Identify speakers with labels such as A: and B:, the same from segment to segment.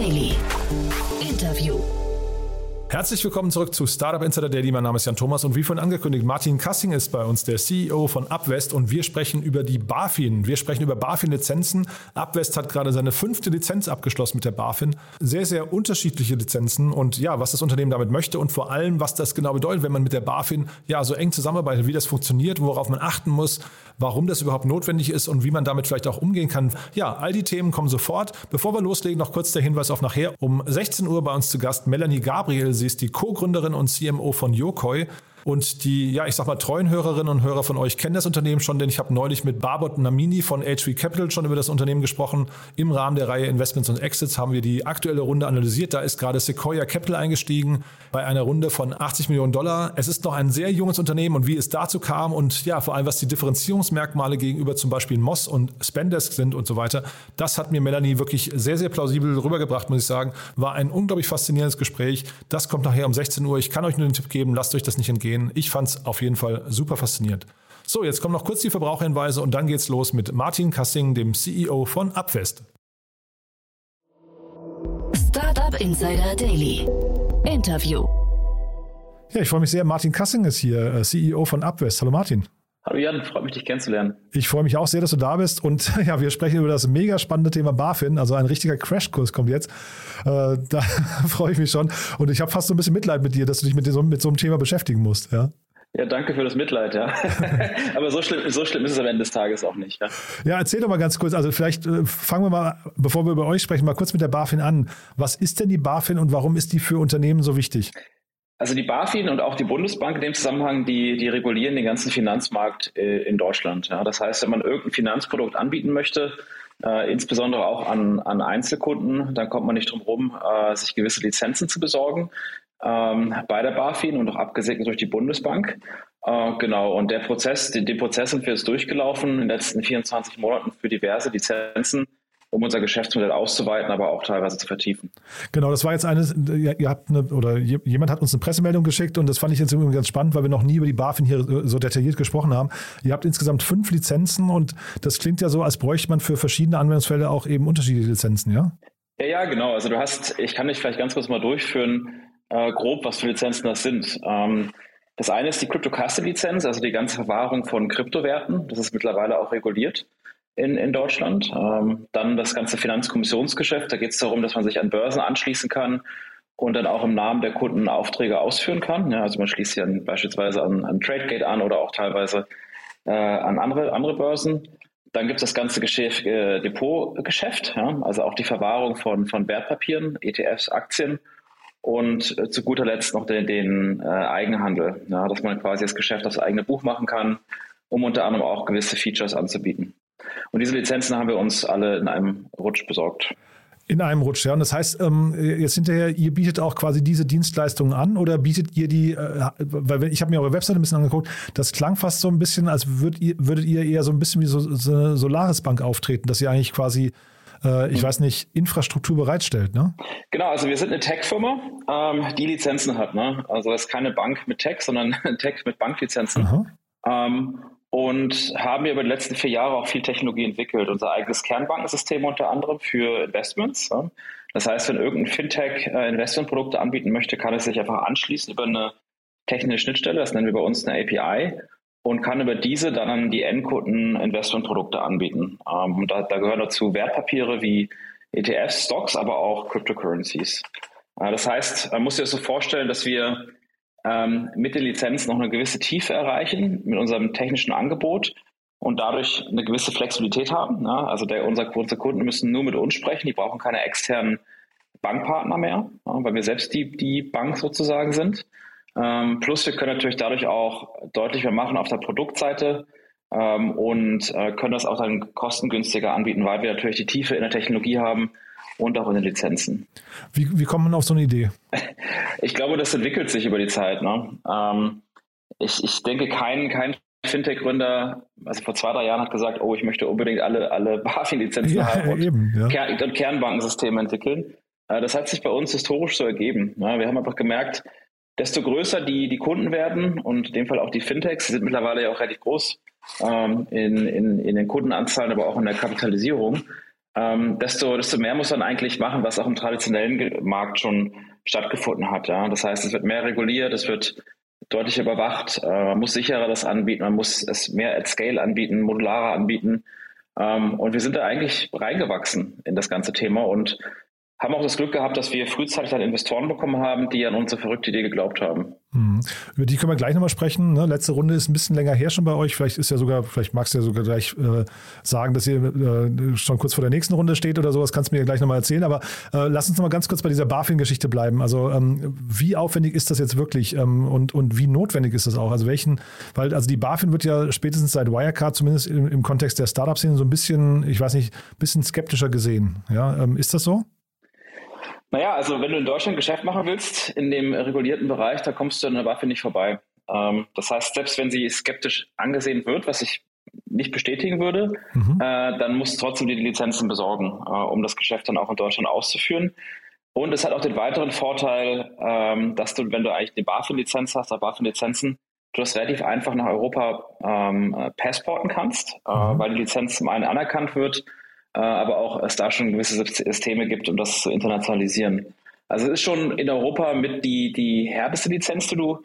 A: Daily.
B: Herzlich willkommen zurück zu Startup Insider Daily. Mein Name ist Jan Thomas und wie vorhin angekündigt, Martin Kassing ist bei uns, der CEO von Upwest und wir sprechen über die BaFin. Wir sprechen über BaFin-Lizenzen. Upwest hat gerade seine fünfte Lizenz abgeschlossen mit der BaFin. Sehr, sehr unterschiedliche Lizenzen und ja, was das Unternehmen damit möchte und vor allem, was das genau bedeutet, wenn man mit der BaFin ja so eng zusammenarbeitet, wie das funktioniert, worauf man achten muss, warum das überhaupt notwendig ist und wie man damit vielleicht auch umgehen kann. Ja, all die Themen kommen sofort. Bevor wir loslegen, noch kurz der Hinweis auf nachher. Um 16 Uhr bei uns zu Gast Melanie Gabriel. Sie ist die Co-Gründerin und CMO von Yokoi. Und die, ja, ich sag mal, treuen Hörerinnen und Hörer von euch kennen das Unternehmen schon, denn ich habe neulich mit Barbot Namini von H3 Capital schon über das Unternehmen gesprochen. Im Rahmen der Reihe Investments und Exits haben wir die aktuelle Runde analysiert. Da ist gerade Sequoia Capital eingestiegen bei einer Runde von 80 Millionen Dollar. Es ist noch ein sehr junges Unternehmen und wie es dazu kam und ja, vor allem was die Differenzierungsmerkmale gegenüber zum Beispiel Moss und Spendesk sind und so weiter, das hat mir Melanie wirklich sehr, sehr plausibel rübergebracht, muss ich sagen. War ein unglaublich faszinierendes Gespräch. Das kommt nachher um 16 Uhr. Ich kann euch nur den Tipp geben, lasst euch das nicht entgehen gehen. Ich fand es auf jeden Fall super faszinierend. So, jetzt kommen noch kurz die Verbraucherhinweise und dann geht's los mit Martin Kassing, dem CEO von Abfest.
A: Startup Insider Daily. Interview.
B: Ja, ich freue mich sehr. Martin Kassing ist hier, äh, CEO von Abwest. Hallo Martin.
C: Hallo Jan, freut mich, dich kennenzulernen.
B: Ich freue mich auch sehr, dass du da bist. Und ja, wir sprechen über das mega spannende Thema BaFin. Also ein richtiger Crashkurs kommt jetzt. Äh, da freue ich mich schon. Und ich habe fast so ein bisschen Mitleid mit dir, dass du dich mit, so, mit so einem Thema beschäftigen musst. Ja.
C: Ja, danke für das Mitleid, ja. Aber so schlimm, so schlimm ist es am Ende des Tages auch nicht. Ja,
B: ja erzähl doch mal ganz kurz, also vielleicht äh, fangen wir mal, bevor wir über euch sprechen, mal kurz mit der BaFin an. Was ist denn die BaFin und warum ist die für Unternehmen so wichtig?
C: Also die BaFin und auch die Bundesbank in dem Zusammenhang, die, die regulieren den ganzen Finanzmarkt äh, in Deutschland. Ja. Das heißt, wenn man irgendein Finanzprodukt anbieten möchte, äh, insbesondere auch an, an Einzelkunden, dann kommt man nicht drum herum, äh, sich gewisse Lizenzen zu besorgen ähm, bei der BaFin und auch abgesegnet durch die Bundesbank. Äh, genau, und der Prozess, den, den Prozess sind wir jetzt durchgelaufen in den letzten 24 Monaten für diverse Lizenzen um unser Geschäftsmodell auszuweiten, aber auch teilweise zu vertiefen.
B: Genau, das war jetzt eine, ihr habt eine, oder jemand hat uns eine Pressemeldung geschickt und das fand ich jetzt irgendwie ganz spannend, weil wir noch nie über die BaFin hier so detailliert gesprochen haben. Ihr habt insgesamt fünf Lizenzen und das klingt ja so, als bräuchte man für verschiedene Anwendungsfälle auch eben unterschiedliche Lizenzen, ja?
C: Ja, ja, genau. Also du hast, ich kann dich vielleicht ganz kurz mal durchführen, äh, grob, was für Lizenzen das sind. Ähm, das eine ist die Crypto Custody Lizenz, also die ganze Verwahrung von Kryptowerten. Das ist mittlerweile auch reguliert in, in Deutschland. Ähm, dann das ganze Finanzkommissionsgeschäft. Da geht es darum, dass man sich an Börsen anschließen kann und dann auch im Namen der Kunden Aufträge ausführen kann. Ja, also man schließt sich beispielsweise an, an TradeGate an oder auch teilweise äh, an andere, andere Börsen. Dann gibt es das ganze Geschäft, äh, Depotgeschäft, ja, also auch die Verwahrung von, von Wertpapieren, ETFs, Aktien und äh, zu guter Letzt noch den, den äh, Eigenhandel, ja, dass man quasi das Geschäft aufs eigene Buch machen kann, um unter anderem auch gewisse Features anzubieten. Und diese Lizenzen haben wir uns alle in einem Rutsch besorgt.
B: In einem Rutsch, ja. Und das heißt, ähm, jetzt hinterher, ihr bietet auch quasi diese Dienstleistungen an oder bietet ihr die, äh, weil ich habe mir eure Webseite ein bisschen angeguckt, das klang fast so ein bisschen, als würdet ihr, würdet ihr eher so ein bisschen wie so, so eine Solaris-Bank auftreten, dass ihr eigentlich quasi äh, ich weiß nicht, Infrastruktur bereitstellt, ne?
C: Genau, also wir sind eine Tech-Firma, ähm, die Lizenzen hat, ne? Also es ist keine Bank mit Tech, sondern Tech mit Banklizenzen. Ähm, und haben wir über die letzten vier Jahre auch viel Technologie entwickelt. Unser eigenes Kernbankensystem unter anderem für Investments. Das heißt, wenn irgendein Fintech äh, Investmentprodukte anbieten möchte, kann es sich einfach anschließen über eine technische Schnittstelle, das nennen wir bei uns eine API, und kann über diese dann an die Endkunden Investmentprodukte anbieten. Ähm, da, da gehören dazu Wertpapiere wie ETFs, Stocks, aber auch Cryptocurrencies. Äh, das heißt, man muss sich das so vorstellen, dass wir ähm, mit der Lizenz noch eine gewisse Tiefe erreichen mit unserem technischen Angebot und dadurch eine gewisse Flexibilität haben. Ne? Also der, unser, unsere Kunden müssen nur mit uns sprechen, die brauchen keine externen Bankpartner mehr, ja, weil wir selbst die, die Bank sozusagen sind. Ähm, plus wir können natürlich dadurch auch deutlich mehr machen auf der Produktseite ähm, und äh, können das auch dann kostengünstiger anbieten, weil wir natürlich die Tiefe in der Technologie haben und auch in den Lizenzen.
B: Wie, wie kommt man auf so eine Idee?
C: Ich glaube, das entwickelt sich über die Zeit. Ne? Ähm, ich, ich denke, kein, kein Fintech-Gründer, also vor zwei, drei Jahren hat gesagt, oh, ich möchte unbedingt alle, alle BaFin-Lizenzen ja, haben und, eben, ja. Kern, und Kernbankensysteme entwickeln. Äh, das hat sich bei uns historisch so ergeben. Ne? Wir haben einfach gemerkt, desto größer die, die Kunden werden und in dem Fall auch die Fintechs, die sind mittlerweile ja auch relativ groß ähm, in, in, in den Kundenanzahlen, aber auch in der Kapitalisierung, ähm, desto, desto mehr muss man eigentlich machen, was auch im traditionellen Markt schon stattgefunden hat. Ja? Das heißt, es wird mehr reguliert, es wird deutlich überwacht, äh, man muss sicherer das anbieten, man muss es mehr at Scale anbieten, modularer anbieten. Ähm, und wir sind da eigentlich reingewachsen in das ganze Thema und haben auch das Glück gehabt, dass wir frühzeitig dann Investoren bekommen haben, die an unsere verrückte Idee geglaubt haben.
B: Mhm. Über die können wir gleich nochmal sprechen. Ne? Letzte Runde ist ein bisschen länger her schon bei euch. Vielleicht ist ja sogar, vielleicht magst du ja sogar gleich äh, sagen, dass ihr äh, schon kurz vor der nächsten Runde steht oder sowas. Kannst du mir ja gleich nochmal erzählen. Aber äh, lass uns nochmal ganz kurz bei dieser BaFin-Geschichte bleiben. Also ähm, wie aufwendig ist das jetzt wirklich ähm, und, und wie notwendig ist das auch? Also welchen, weil also die BaFin wird ja spätestens seit Wirecard, zumindest im, im Kontext der Startup-Szene, so ein bisschen, ich weiß nicht, ein bisschen skeptischer gesehen. Ja, ähm, ist das so?
C: Naja, also wenn du in Deutschland Geschäft machen willst, in dem regulierten Bereich, da kommst du an der Waffe nicht vorbei. Ähm, das heißt, selbst wenn sie skeptisch angesehen wird, was ich nicht bestätigen würde, mhm. äh, dann musst du trotzdem die Lizenzen besorgen, äh, um das Geschäft dann auch in Deutschland auszuführen. Und es hat auch den weiteren Vorteil, ähm, dass du, wenn du eigentlich die BaFin-Lizenz hast, oder BaFin-Lizenzen, du das relativ einfach nach Europa ähm, äh, passporten kannst, äh, mhm. weil die Lizenz zum einen anerkannt wird aber auch es da schon gewisse Systeme gibt, um das zu internationalisieren. Also es ist schon in Europa mit die, die härteste Lizenz, die du,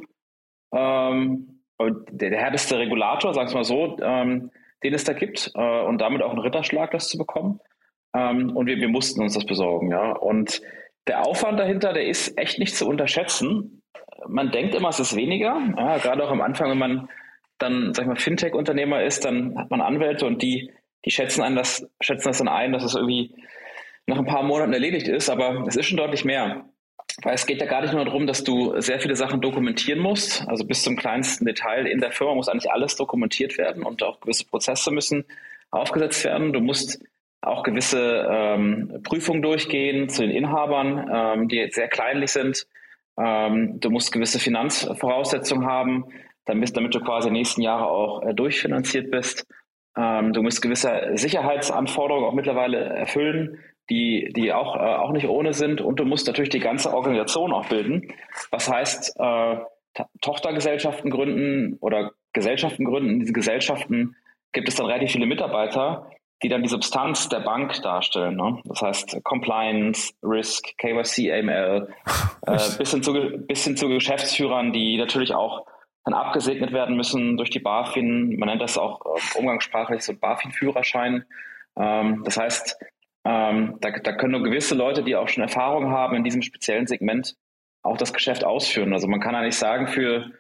C: ähm, der, der härteste Regulator, sag ich mal so, ähm, den es da gibt äh, und damit auch ein Ritterschlag, das zu bekommen. Ähm, und wir, wir mussten uns das besorgen, ja. Und der Aufwand dahinter, der ist echt nicht zu unterschätzen. Man denkt immer, es ist weniger, ja, gerade auch am Anfang, wenn man dann, sag ich mal, Fintech-Unternehmer ist, dann hat man Anwälte und die die schätzen, an das, schätzen das dann ein, dass es irgendwie nach ein paar Monaten erledigt ist, aber es ist schon deutlich mehr. Weil es geht ja gar nicht nur darum, dass du sehr viele Sachen dokumentieren musst. Also bis zum kleinsten Detail in der Firma muss eigentlich alles dokumentiert werden und auch gewisse Prozesse müssen aufgesetzt werden. Du musst auch gewisse ähm, Prüfungen durchgehen zu den Inhabern, ähm, die sehr kleinlich sind. Ähm, du musst gewisse Finanzvoraussetzungen haben, damit, damit du quasi nächsten Jahre auch äh, durchfinanziert bist. Ähm, du musst gewisse Sicherheitsanforderungen auch mittlerweile erfüllen, die, die auch, äh, auch nicht ohne sind. Und du musst natürlich die ganze Organisation auch bilden. Was heißt, äh, Tochtergesellschaften gründen oder Gesellschaften gründen. In diesen Gesellschaften gibt es dann relativ viele Mitarbeiter, die dann die Substanz der Bank darstellen. Ne? Das heißt Compliance, Risk, KYC, AML, äh, bis, hin zu, bis hin zu Geschäftsführern, die natürlich auch dann abgesegnet werden müssen durch die BaFin. Man nennt das auch äh, umgangssprachlich so BaFin-Führerschein. Ähm, das heißt, ähm, da, da können nur gewisse Leute, die auch schon Erfahrung haben in diesem speziellen Segment, auch das Geschäft ausführen. Also man kann eigentlich sagen, für,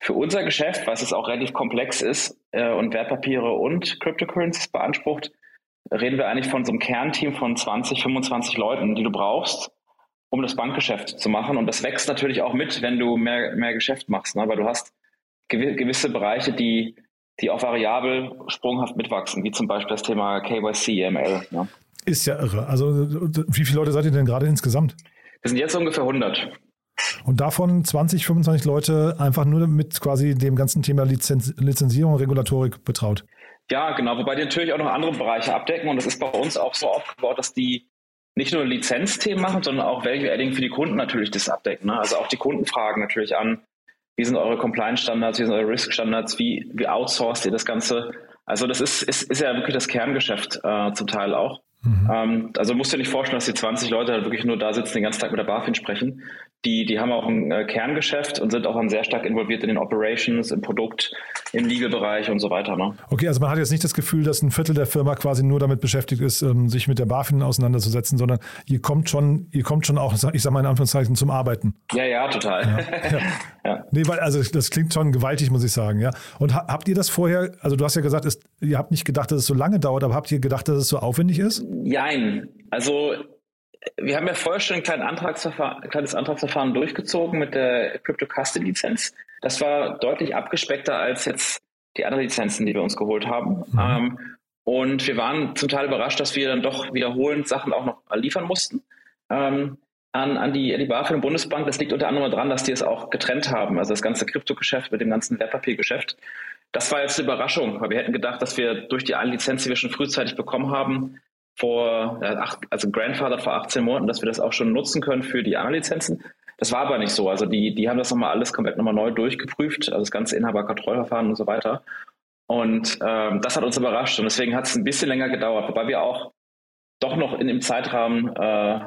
C: für unser Geschäft, was es auch relativ komplex ist äh, und Wertpapiere und Cryptocurrencies beansprucht, reden wir eigentlich von so einem Kernteam von 20, 25 Leuten, die du brauchst, um das Bankgeschäft zu machen. Und das wächst natürlich auch mit, wenn du mehr, mehr Geschäft machst, ne? weil du hast gewisse Bereiche, die, die auch variabel sprunghaft mitwachsen, wie zum Beispiel das Thema KYC, ML.
B: Ja. Ist ja irre. Also wie viele Leute seid ihr denn gerade insgesamt?
C: Wir sind jetzt ungefähr 100.
B: Und davon 20, 25 Leute einfach nur mit quasi dem ganzen Thema Lizenz Lizenzierung, Regulatorik betraut.
C: Ja, genau, wobei die natürlich auch noch andere Bereiche abdecken und das ist bei uns auch so aufgebaut, dass die nicht nur Lizenzthemen machen, sondern auch Value Adding für die Kunden natürlich das abdecken. Ne? Also auch die Kunden fragen natürlich an, wie sind eure Compliance-Standards, wie sind eure Risk-Standards, wie, wie outsourced ihr das Ganze? Also das ist, ist, ist ja wirklich das Kerngeschäft äh, zum Teil auch. Mhm. Ähm, also musst du dir nicht vorstellen, dass die 20 Leute halt wirklich nur da sitzen, den ganzen Tag mit der BaFin sprechen. Die, die haben auch ein äh, Kerngeschäft und sind auch dann sehr stark involviert in den Operations, im Produkt, im Legal-Bereich und so weiter. Ne?
B: Okay, also man hat jetzt nicht das Gefühl, dass ein Viertel der Firma quasi nur damit beschäftigt ist, ähm, sich mit der BaFin auseinanderzusetzen, sondern ihr kommt schon, ihr kommt schon auch, ich sage mal in Anführungszeichen, zum Arbeiten.
C: Ja, ja, total. Ja, ja.
B: ja. Nee, weil, also das klingt schon gewaltig, muss ich sagen, ja. Und habt ihr das vorher, also du hast ja gesagt, es, ihr habt nicht gedacht, dass es so lange dauert, aber habt ihr gedacht, dass es so aufwendig ist?
C: Jein. Also wir haben ja vorher schon ein kleines Antragsverfahren, kleines Antragsverfahren durchgezogen mit der Crypto Custody Lizenz. Das war deutlich abgespeckter als jetzt die anderen Lizenzen, die wir uns geholt haben. Mhm. Ähm, und wir waren zum Teil überrascht, dass wir dann doch wiederholend Sachen auch noch liefern mussten. Ähm, an, an, die, die BaFin und Bundesbank. Das liegt unter anderem daran, dass die es auch getrennt haben. Also das ganze Kryptogeschäft mit dem ganzen Wertpapiergeschäft. Das war jetzt eine Überraschung, weil wir hätten gedacht, dass wir durch die eine Lizenz, die wir schon frühzeitig bekommen haben, vor, also Grandfather vor 18 Monaten, dass wir das auch schon nutzen können für die A-Lizenzen. Das war aber nicht so. Also die, die haben das nochmal alles komplett nochmal neu durchgeprüft, also das ganze Inhaberkontrollverfahren und so weiter. Und ähm, das hat uns überrascht und deswegen hat es ein bisschen länger gedauert, wobei wir auch doch noch in dem Zeitrahmen äh,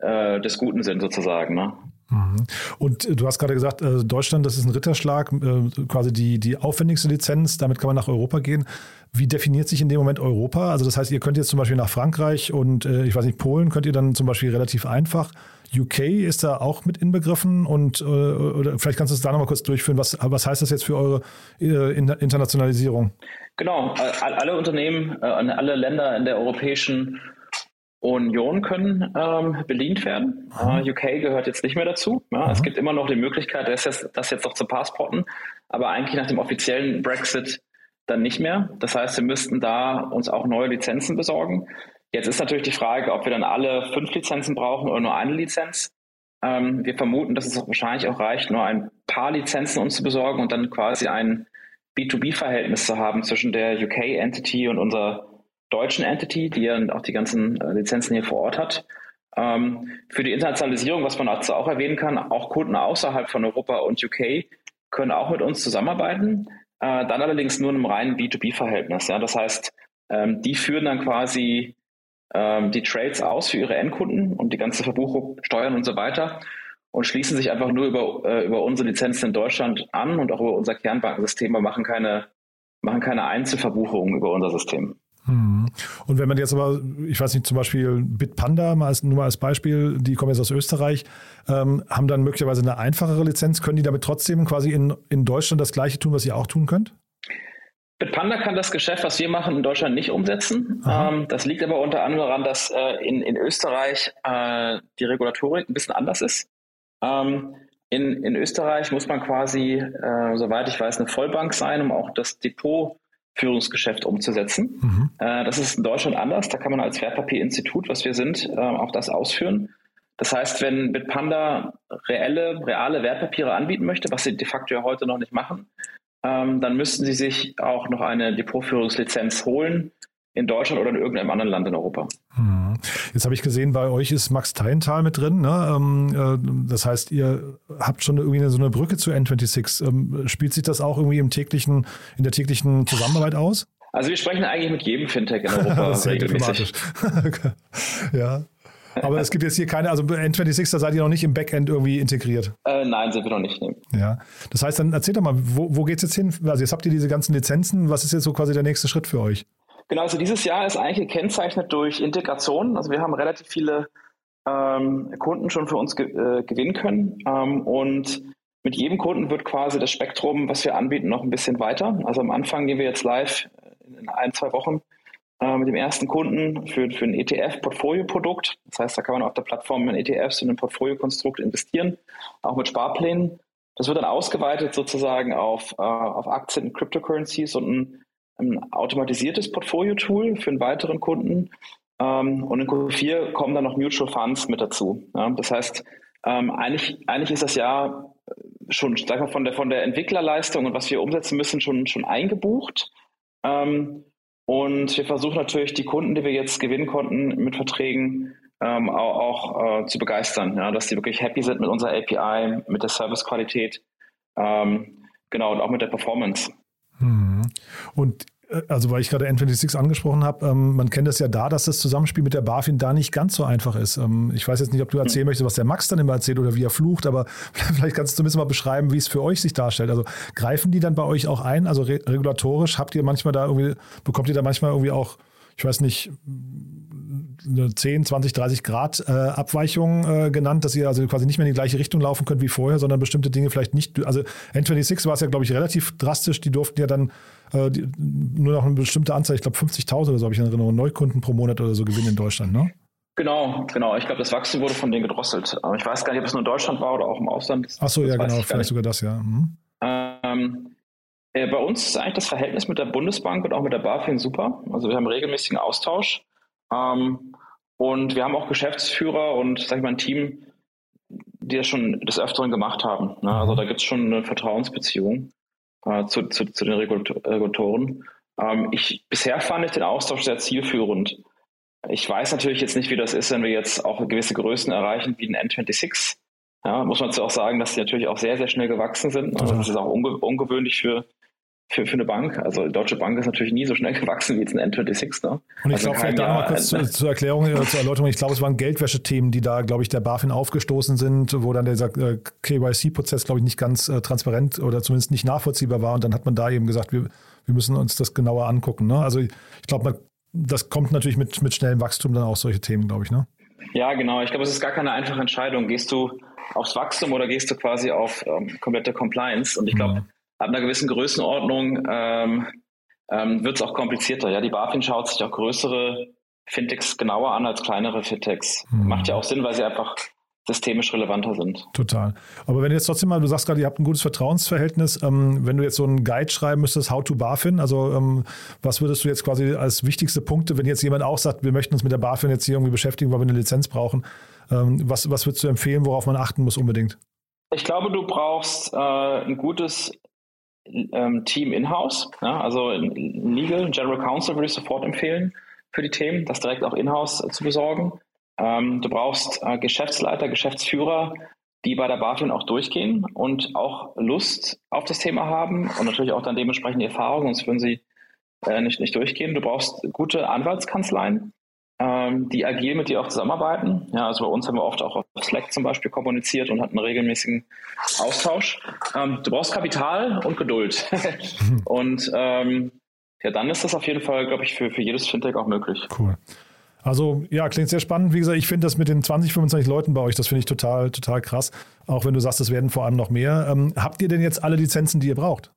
C: äh, des Guten sind sozusagen. Ne?
B: Mhm. Und äh, du hast gerade gesagt, äh, Deutschland, das ist ein Ritterschlag, äh, quasi die, die aufwendigste Lizenz, damit kann man nach Europa gehen. Wie definiert sich in dem Moment Europa? Also das heißt, ihr könnt jetzt zum Beispiel nach Frankreich und ich weiß nicht, Polen könnt ihr dann zum Beispiel relativ einfach. UK ist da auch mit inbegriffen und oder vielleicht kannst du es da nochmal kurz durchführen. Was, was heißt das jetzt für eure Internationalisierung?
C: Genau, alle Unternehmen, alle Länder in der europäischen Union können ähm, bedient werden. Uh, UK gehört jetzt nicht mehr dazu. Ja, es gibt immer noch die Möglichkeit, das jetzt, das jetzt noch zu passporten, aber eigentlich nach dem offiziellen Brexit dann nicht mehr. Das heißt, wir müssten da uns auch neue Lizenzen besorgen. Jetzt ist natürlich die Frage, ob wir dann alle fünf Lizenzen brauchen oder nur eine Lizenz. Ähm, wir vermuten, dass es auch wahrscheinlich auch reicht, nur ein paar Lizenzen uns zu besorgen und dann quasi ein B2B-Verhältnis zu haben zwischen der UK-Entity und unserer deutschen Entity, die ja auch die ganzen äh, Lizenzen hier vor Ort hat. Ähm, für die Internationalisierung, was man dazu auch erwähnen kann, auch Kunden außerhalb von Europa und UK können auch mit uns zusammenarbeiten, äh, dann allerdings nur in einem reinen B2B-Verhältnis. Ja? Das heißt, ähm, die führen dann quasi ähm, die Trades aus für ihre Endkunden und die ganze Verbuchung, Steuern und so weiter und schließen sich einfach nur über, äh, über unsere Lizenzen in Deutschland an und auch über unser Kernbankensystem, aber machen keine, machen keine Einzelverbuchungen über unser System.
B: Mhm. Und wenn man jetzt aber, ich weiß nicht, zum Beispiel Bitpanda, mal als, nur mal als Beispiel, die kommen jetzt aus Österreich, ähm, haben dann möglicherweise eine einfachere Lizenz, können die damit trotzdem quasi in, in Deutschland das gleiche tun, was ihr auch tun könnt?
C: Bitpanda kann das Geschäft, was wir machen, in Deutschland nicht umsetzen. Ähm, das liegt aber unter anderem daran, dass äh, in, in Österreich äh, die Regulatorik ein bisschen anders ist. Ähm, in, in Österreich muss man quasi, äh, soweit ich weiß, eine Vollbank sein, um auch das Depot Führungsgeschäft umzusetzen. Mhm. Äh, das ist in Deutschland anders. Da kann man als Wertpapierinstitut, was wir sind, äh, auch das ausführen. Das heißt, wenn Bitpanda reelle, reale Wertpapiere anbieten möchte, was sie de facto ja heute noch nicht machen, ähm, dann müssten sie sich auch noch eine Depotführungslizenz holen in Deutschland oder in irgendeinem anderen Land in Europa.
B: Hm. Jetzt habe ich gesehen, bei euch ist Max Teintal mit drin. Ne? Ähm, äh, das heißt, ihr habt schon irgendwie so eine Brücke zu N26. Ähm, spielt sich das auch irgendwie im täglichen, in der täglichen Zusammenarbeit aus?
C: Also wir sprechen eigentlich mit jedem Fintech in Europa
B: Sehr regelmäßig. ja. Aber es gibt jetzt hier keine, also N26, da seid ihr noch nicht im Backend irgendwie integriert.
C: Äh, nein, sind wir noch nicht. Nee.
B: Ja. Das heißt, dann erzähl doch mal, wo, wo geht es jetzt hin? Also jetzt habt ihr diese ganzen Lizenzen. Was ist jetzt so quasi der nächste Schritt für euch?
C: Genau, also dieses Jahr ist eigentlich gekennzeichnet durch Integration. Also wir haben relativ viele ähm, Kunden schon für uns ge äh, gewinnen können. Ähm, und mit jedem Kunden wird quasi das Spektrum, was wir anbieten, noch ein bisschen weiter. Also am Anfang gehen wir jetzt live in ein, zwei Wochen äh, mit dem ersten Kunden für, für ein ETF-Portfolio-Produkt. Das heißt, da kann man auf der Plattform in ETFs und ein Portfolio-Konstrukt investieren, auch mit Sparplänen. Das wird dann ausgeweitet sozusagen auf, äh, auf Aktien und Cryptocurrencies und ein ein automatisiertes Portfolio-Tool für einen weiteren Kunden. Ähm, und in Q4 kommen dann noch Mutual Funds mit dazu. Ja, das heißt, ähm, eigentlich, eigentlich ist das ja schon, sag mal, von der, von der Entwicklerleistung und was wir umsetzen müssen, schon, schon eingebucht. Ähm, und wir versuchen natürlich, die Kunden, die wir jetzt gewinnen konnten mit Verträgen, ähm, auch, auch äh, zu begeistern, ja, dass sie wirklich happy sind mit unserer API, mit der Servicequalität, ähm, genau, und auch mit der Performance.
B: Mhm. Und also weil ich gerade N26 angesprochen habe, ähm, man kennt das ja da, dass das Zusammenspiel mit der BaFin da nicht ganz so einfach ist. Ähm, ich weiß jetzt nicht, ob du erzählen möchtest, was der Max dann immer erzählt oder wie er flucht, aber vielleicht kannst du zumindest mal beschreiben, wie es für euch sich darstellt. Also greifen die dann bei euch auch ein? Also re regulatorisch habt ihr manchmal da irgendwie, bekommt ihr da manchmal irgendwie auch, ich weiß nicht, eine 10, 20, 30 Grad äh, Abweichung äh, genannt, dass ihr also quasi nicht mehr in die gleiche Richtung laufen könnt wie vorher, sondern bestimmte Dinge vielleicht nicht. Also N26 war es ja, glaube ich, relativ drastisch. Die durften ja dann äh, die, nur noch eine bestimmte Anzahl, ich glaube 50.000 oder so habe ich in Erinnerung, Neukunden pro Monat oder so gewinnen in Deutschland, ne?
C: Genau, genau. Ich glaube, das Wachstum wurde von denen gedrosselt. Aber ich weiß gar nicht, ob es nur in Deutschland war oder auch im Ausland.
B: Ach so, ja, genau. Vielleicht sogar das, ja. Mhm.
C: Ähm, äh, bei uns ist eigentlich das Verhältnis mit der Bundesbank und auch mit der BaFin super. Also wir haben regelmäßigen Austausch. Ähm, und wir haben auch Geschäftsführer und sag ich mal ein Team, die das schon des Öfteren gemacht haben. Ne? Also da gibt es schon eine Vertrauensbeziehung äh, zu, zu, zu, den Regulatoren. Ähm, ich, bisher fand ich den Austausch sehr zielführend. Ich weiß natürlich jetzt nicht, wie das ist, wenn wir jetzt auch gewisse Größen erreichen wie ein N26. Ja, muss man auch sagen, dass die natürlich auch sehr, sehr schnell gewachsen sind. Also das ist auch unge ungewöhnlich für, für, für eine Bank. Also Deutsche Bank ist natürlich nie so schnell gewachsen wie jetzt ein N26.
B: Ne? Und ich also glaube, vielleicht da nochmal kurz zur, zur Erklärung oder zur Erläuterung. Ich glaube, es waren Geldwäschethemen, die da, glaube ich, der BaFin aufgestoßen sind, wo dann der äh, KYC-Prozess, glaube ich, nicht ganz äh, transparent oder zumindest nicht nachvollziehbar war. Und dann hat man da eben gesagt, wir, wir müssen uns das genauer angucken. Ne? Also ich glaube, das kommt natürlich mit, mit schnellem Wachstum dann auch solche Themen, glaube ich. Ne?
C: Ja, genau. Ich glaube, es ist gar keine einfache Entscheidung. Gehst du aufs Wachstum oder gehst du quasi auf ähm, komplette Compliance? Und ich glaube, mhm ab einer gewissen Größenordnung ähm, ähm, wird es auch komplizierter. Ja, die BaFin schaut sich auch größere Fintechs genauer an als kleinere Fintechs. Mhm. Macht ja auch Sinn, weil sie einfach systemisch relevanter sind.
B: Total. Aber wenn du jetzt trotzdem mal, du sagst gerade, ihr habt ein gutes Vertrauensverhältnis, ähm, wenn du jetzt so einen Guide schreiben müsstest, How to BaFin, also ähm, was würdest du jetzt quasi als wichtigste Punkte, wenn jetzt jemand auch sagt, wir möchten uns mit der BaFin jetzt hier irgendwie beschäftigen, weil wir eine Lizenz brauchen, ähm, was, was würdest du empfehlen, worauf man achten muss unbedingt?
C: Ich glaube, du brauchst äh, ein gutes ähm, Team in-house. Ja, also Legal, General Counsel würde ich sofort empfehlen für die Themen, das direkt auch in-house äh, zu besorgen. Ähm, du brauchst äh, Geschäftsleiter, Geschäftsführer, die bei der BaFin auch durchgehen und auch Lust auf das Thema haben und natürlich auch dann dementsprechend Erfahrung, sonst würden sie äh, nicht, nicht durchgehen. Du brauchst gute Anwaltskanzleien, ähm, die agil mit dir auch zusammenarbeiten. Ja, also bei uns haben wir oft auch auf Slack zum Beispiel kommuniziert und hatten einen regelmäßigen Austausch. Ähm, du brauchst Kapital und Geduld. und ähm, ja, dann ist das auf jeden Fall, glaube ich, für, für jedes Fintech auch möglich.
B: Cool. Also ja, klingt sehr spannend. Wie gesagt, ich finde das mit den 20, 25 Leuten bei euch, das finde ich total, total krass. Auch wenn du sagst, es werden vor allem noch mehr. Ähm, habt ihr denn jetzt alle Lizenzen, die ihr braucht?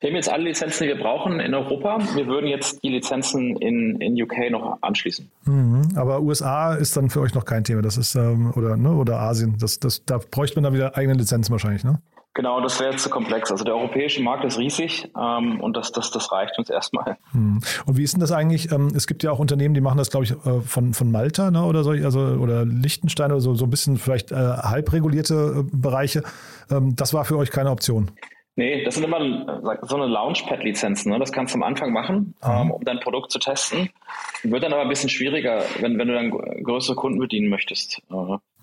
C: Wir haben jetzt alle Lizenzen, die wir brauchen in Europa. Wir würden jetzt die Lizenzen in, in UK noch anschließen.
B: Mhm, aber USA ist dann für euch noch kein Thema. Das ist, ähm, oder, ne, oder Asien. Das, das, da bräuchte man dann wieder eigene Lizenzen wahrscheinlich, ne?
C: Genau, das wäre jetzt zu komplex. Also der europäische Markt ist riesig ähm, und das, das, das reicht uns erstmal.
B: Hm. Und wie ist denn das eigentlich? Ähm, es gibt ja auch Unternehmen, die machen das, glaube ich, äh, von, von Malta ne, oder so, also oder Liechtenstein oder so, so ein bisschen vielleicht äh, halbregulierte äh, Bereiche. Ähm, das war für euch keine Option.
C: Nee, das sind immer so eine Launchpad-Lizenzen. Ne? Das kannst du am Anfang machen, mhm. um dein Produkt zu testen. Wird dann aber ein bisschen schwieriger, wenn, wenn du dann größere Kunden bedienen möchtest. Äh,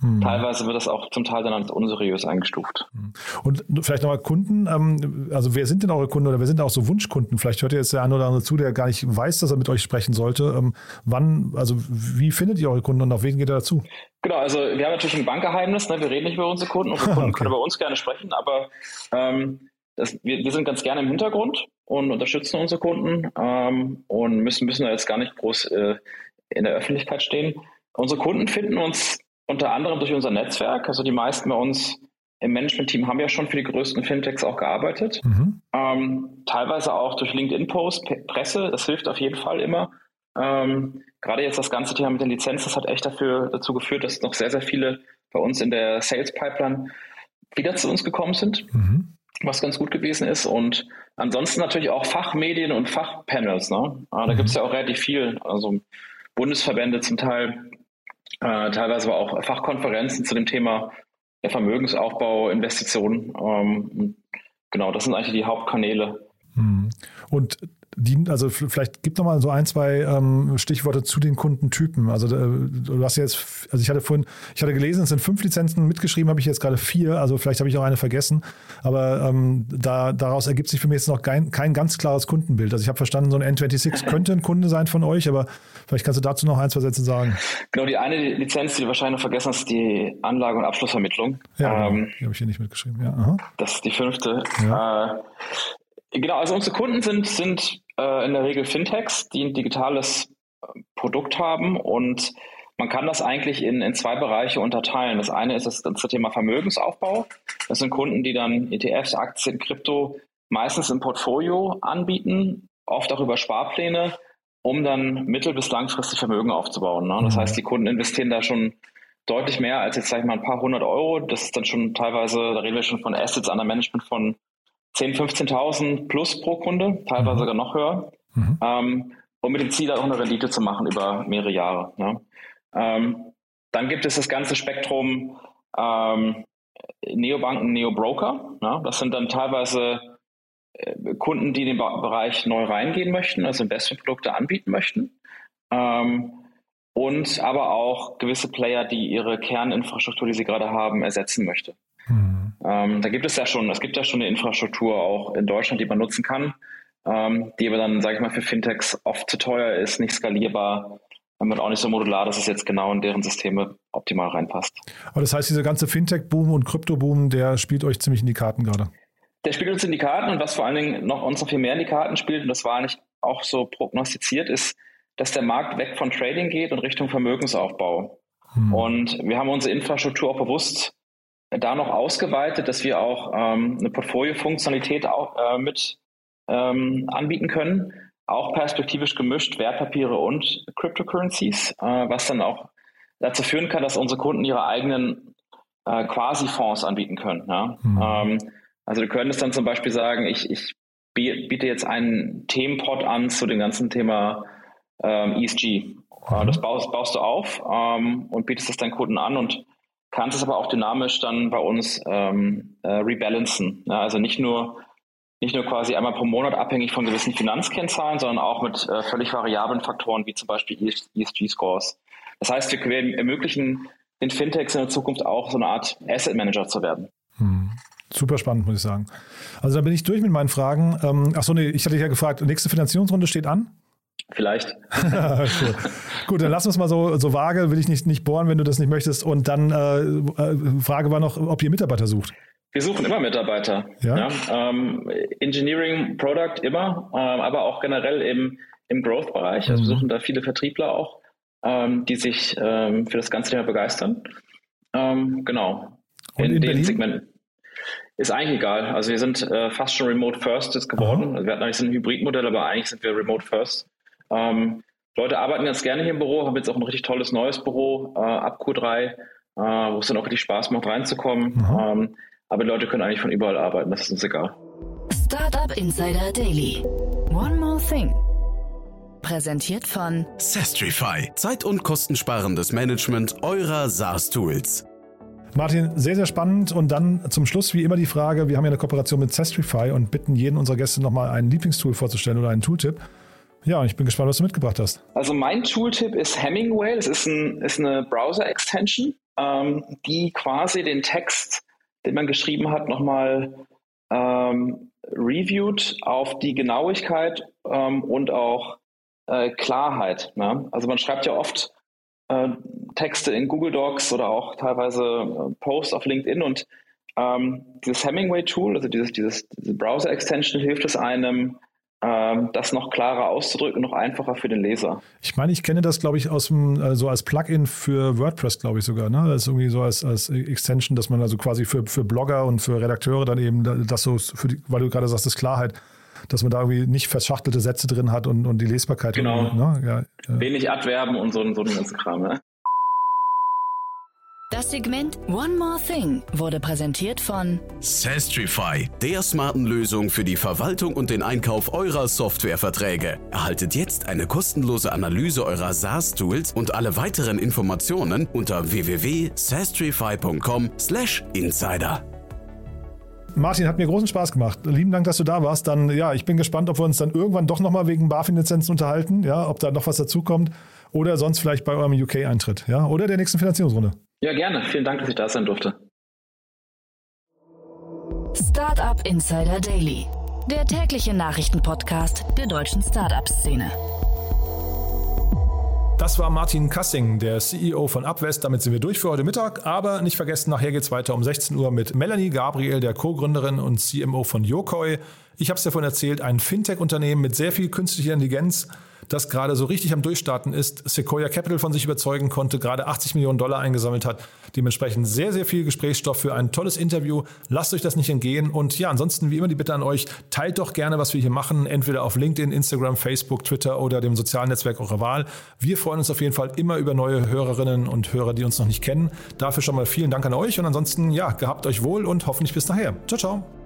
C: mhm. Teilweise wird das auch zum Teil dann als unseriös eingestuft.
B: Mhm. Und vielleicht nochmal Kunden, ähm, also wer sind denn eure Kunden oder wer sind auch so Wunschkunden? Vielleicht hört ihr jetzt der eine oder andere zu, der gar nicht weiß, dass er mit euch sprechen sollte. Ähm, wann, also wie findet ihr eure Kunden und auf wen geht er dazu?
C: Genau, also wir haben natürlich ein Bankgeheimnis, ne? wir reden nicht über unsere Kunden, unsere Kunden okay. können über uns gerne sprechen, aber ähm, das, wir, wir, sind ganz gerne im Hintergrund und unterstützen unsere Kunden ähm, und müssen, müssen da jetzt gar nicht groß äh, in der Öffentlichkeit stehen. Unsere Kunden finden uns unter anderem durch unser Netzwerk. Also die meisten bei uns im Management-Team haben ja schon für die größten Fintechs auch gearbeitet. Mhm. Ähm, teilweise auch durch LinkedIn-Posts, Presse. Das hilft auf jeden Fall immer. Ähm, gerade jetzt das ganze Thema mit den Lizenzen, das hat echt dafür, dazu geführt, dass noch sehr, sehr viele bei uns in der Sales-Pipeline wieder zu uns gekommen sind. Mhm was ganz gut gewesen ist. Und ansonsten natürlich auch Fachmedien und Fachpanels. Ne? Da mhm. gibt es ja auch relativ viel. Also Bundesverbände zum Teil, äh, teilweise aber auch Fachkonferenzen zu dem Thema der Vermögensaufbau, Investitionen. Ähm, genau, das sind eigentlich die Hauptkanäle.
B: Mhm. Und die, also vielleicht gib doch mal so ein, zwei ähm, Stichworte zu den Kundentypen. Also äh, du hast jetzt, also ich hatte vorhin, ich hatte gelesen, es sind fünf Lizenzen, mitgeschrieben habe ich jetzt gerade vier, also vielleicht habe ich auch eine vergessen, aber ähm, da, daraus ergibt sich für mich jetzt noch kein, kein ganz klares Kundenbild. Also ich habe verstanden, so ein N26 könnte ein Kunde sein von euch, aber vielleicht kannst du dazu noch ein, zwei Sätze sagen.
C: Genau, die eine Lizenz, die du wahrscheinlich noch vergessen hast, ist die Anlage- und Abschlussvermittlung.
B: Ja, genau. ähm, die habe ich hier nicht mitgeschrieben. Ja, aha.
C: Das ist die fünfte. Ja. Äh, Genau, also unsere Kunden sind, sind äh, in der Regel Fintechs, die ein digitales äh, Produkt haben und man kann das eigentlich in, in zwei Bereiche unterteilen. Das eine ist das, das Thema Vermögensaufbau. Das sind Kunden, die dann ETFs, Aktien, Krypto meistens im Portfolio anbieten, oft auch über Sparpläne, um dann mittel- bis langfristig Vermögen aufzubauen. Ne? Das mhm. heißt, die Kunden investieren da schon deutlich mehr als jetzt, sag ich mal, ein paar hundert Euro. Das ist dann schon teilweise, da reden wir schon von Assets under Management von 10.000, 15.000 plus pro Kunde, teilweise mhm. sogar noch höher. Mhm. Ähm, und mit dem Ziel, auch eine Rendite zu machen über mehrere Jahre. Ne? Ähm, dann gibt es das ganze Spektrum ähm, Neobanken, Neobroker. Ne? Das sind dann teilweise äh, Kunden, die in den Bereich neu reingehen möchten, also Investmentprodukte anbieten möchten. Ähm, und aber auch gewisse Player, die ihre Kerninfrastruktur, die sie gerade haben, ersetzen möchte. Mhm. Ähm, da gibt es ja schon, es gibt ja schon eine Infrastruktur auch in Deutschland, die man nutzen kann. ähm, die aber dann, sage ich mal, für Fintechs oft zu teuer ist, nicht skalierbar und auch nicht so modular, dass es jetzt genau in deren Systeme optimal reinpasst.
B: Aber das heißt, dieser ganze Fintech-Boom und Krypto-Boom, der spielt euch ziemlich in die Karten gerade.
C: Der spielt uns in die Karten und was vor allen Dingen noch uns noch viel mehr in die Karten spielt, und das war nicht auch so prognostiziert, ist, dass der Markt weg von Trading geht und Richtung Vermögensaufbau. Hm. Und wir haben unsere Infrastruktur auch bewusst da noch ausgeweitet, dass wir auch ähm, eine Portfolio-Funktionalität auch äh, mit ähm, anbieten können, auch perspektivisch gemischt Wertpapiere und Cryptocurrencies, äh, was dann auch dazu führen kann, dass unsere Kunden ihre eigenen äh, Quasi-Fonds anbieten können. Ja? Mhm. Ähm, also du könntest dann zum Beispiel sagen, ich, ich biete jetzt einen Themenpot an zu dem ganzen Thema ähm, ESG. Mhm. das baust, baust, du auf ähm, und bietest es deinen Kunden an und kannst es aber auch dynamisch dann bei uns ähm, äh, rebalancen. Ja, also nicht nur nicht nur quasi einmal pro Monat abhängig von gewissen Finanzkennzahlen, sondern auch mit äh, völlig variablen Faktoren wie zum Beispiel ESG-Scores. Das heißt, wir ermöglichen den Fintechs in der Zukunft auch so eine Art Asset Manager zu werden.
B: Hm. Super spannend, muss ich sagen. Also da bin ich durch mit meinen Fragen. Ähm, achso, nee, ich hatte dich ja gefragt, nächste Finanzierungsrunde steht an?
C: Vielleicht.
B: cool. Gut, dann lass uns mal so, so vage, will ich nicht, nicht bohren, wenn du das nicht möchtest. Und dann äh, äh Frage war noch, ob ihr Mitarbeiter sucht.
C: Wir suchen immer Mitarbeiter. Ja? ja ähm, Engineering, Product immer, ähm, aber auch generell im, im Growth-Bereich. Also mhm. wir suchen da viele Vertriebler auch, ähm, die sich ähm, für das ganze Thema begeistern. Ähm, genau.
B: Und in, in den Segmenten.
C: Ist eigentlich egal. Also wir sind äh, fast schon Remote First jetzt geworden. Also wir hatten eigentlich so ein Hybridmodell, aber eigentlich sind wir Remote First. Ähm, Leute arbeiten ganz gerne hier im Büro, haben jetzt auch ein richtig tolles neues Büro äh, ab Q3, äh, wo es dann auch richtig Spaß macht, reinzukommen. Ähm, aber die Leute können eigentlich von überall arbeiten, das ist uns egal.
A: Startup Insider Daily. One more thing. Präsentiert von
D: Sestrify. Zeit- und kostensparendes Management eurer SaaS-Tools.
B: Martin, sehr, sehr spannend. Und dann zum Schluss wie immer die Frage, wir haben ja eine Kooperation mit Sestrify und bitten jeden unserer Gäste nochmal ein Lieblingstool vorzustellen oder einen Tooltip. Ja, ich bin gespannt, was du mitgebracht hast.
C: Also mein Tooltip ist Hemingway. Es ist, ein, ist eine Browser-Extension, ähm, die quasi den Text den man geschrieben hat, nochmal ähm, reviewed auf die Genauigkeit ähm, und auch äh, Klarheit. Ne? Also man schreibt ja oft äh, Texte in Google Docs oder auch teilweise äh, Posts auf LinkedIn und ähm, dieses Hemingway-Tool, also dieses, dieses, diese Browser-Extension hilft es einem, das noch klarer auszudrücken, noch einfacher für den Leser.
B: Ich meine, ich kenne das, glaube ich, aus dem, äh, so als Plugin für WordPress, glaube ich sogar. Ne? Das ist irgendwie so als, als Extension, dass man also quasi für, für Blogger und für Redakteure dann eben das so, für die, weil du gerade sagst, das Klarheit, dass man da irgendwie nicht verschachtelte Sätze drin hat und, und die Lesbarkeit.
C: Genau. Ne? Ja. Wenig Adverben und so, so einen ganzen Kram. Ne?
A: Das Segment One More Thing wurde präsentiert von
D: Sastrify, der smarten Lösung für die Verwaltung und den Einkauf eurer Softwareverträge. Erhaltet jetzt eine kostenlose Analyse eurer SaaS-Tools und alle weiteren Informationen unter www.sastrify.com/insider.
B: Martin, hat mir großen Spaß gemacht. Lieben Dank, dass du da warst. Dann, ja, ich bin gespannt, ob wir uns dann irgendwann doch nochmal wegen BaFin-Lizenzen unterhalten, ja, ob da noch was dazukommt oder sonst vielleicht bei eurem UK-Eintritt, ja, oder der nächsten Finanzierungsrunde.
C: Ja, gerne. Vielen Dank, dass ich da sein durfte.
A: Startup Insider Daily, der tägliche Nachrichtenpodcast der deutschen Startup-Szene.
B: Das war Martin Kassing, der CEO von Upwest. Damit sind wir durch für heute Mittag. Aber nicht vergessen, nachher geht es weiter um 16 Uhr mit Melanie Gabriel, der Co-Gründerin und CMO von Yokoi. Ich habe es davon erzählt, ein Fintech-Unternehmen mit sehr viel künstlicher Intelligenz das gerade so richtig am Durchstarten ist, Sequoia Capital von sich überzeugen konnte, gerade 80 Millionen Dollar eingesammelt hat. Dementsprechend sehr, sehr viel Gesprächsstoff für ein tolles Interview. Lasst euch das nicht entgehen. Und ja, ansonsten wie immer die Bitte an euch, teilt doch gerne, was wir hier machen, entweder auf LinkedIn, Instagram, Facebook, Twitter oder dem sozialen Netzwerk eurer Wahl. Wir freuen uns auf jeden Fall immer über neue Hörerinnen und Hörer, die uns noch nicht kennen. Dafür schon mal vielen Dank an euch und ansonsten, ja, gehabt euch wohl und hoffentlich bis nachher. Ciao, ciao.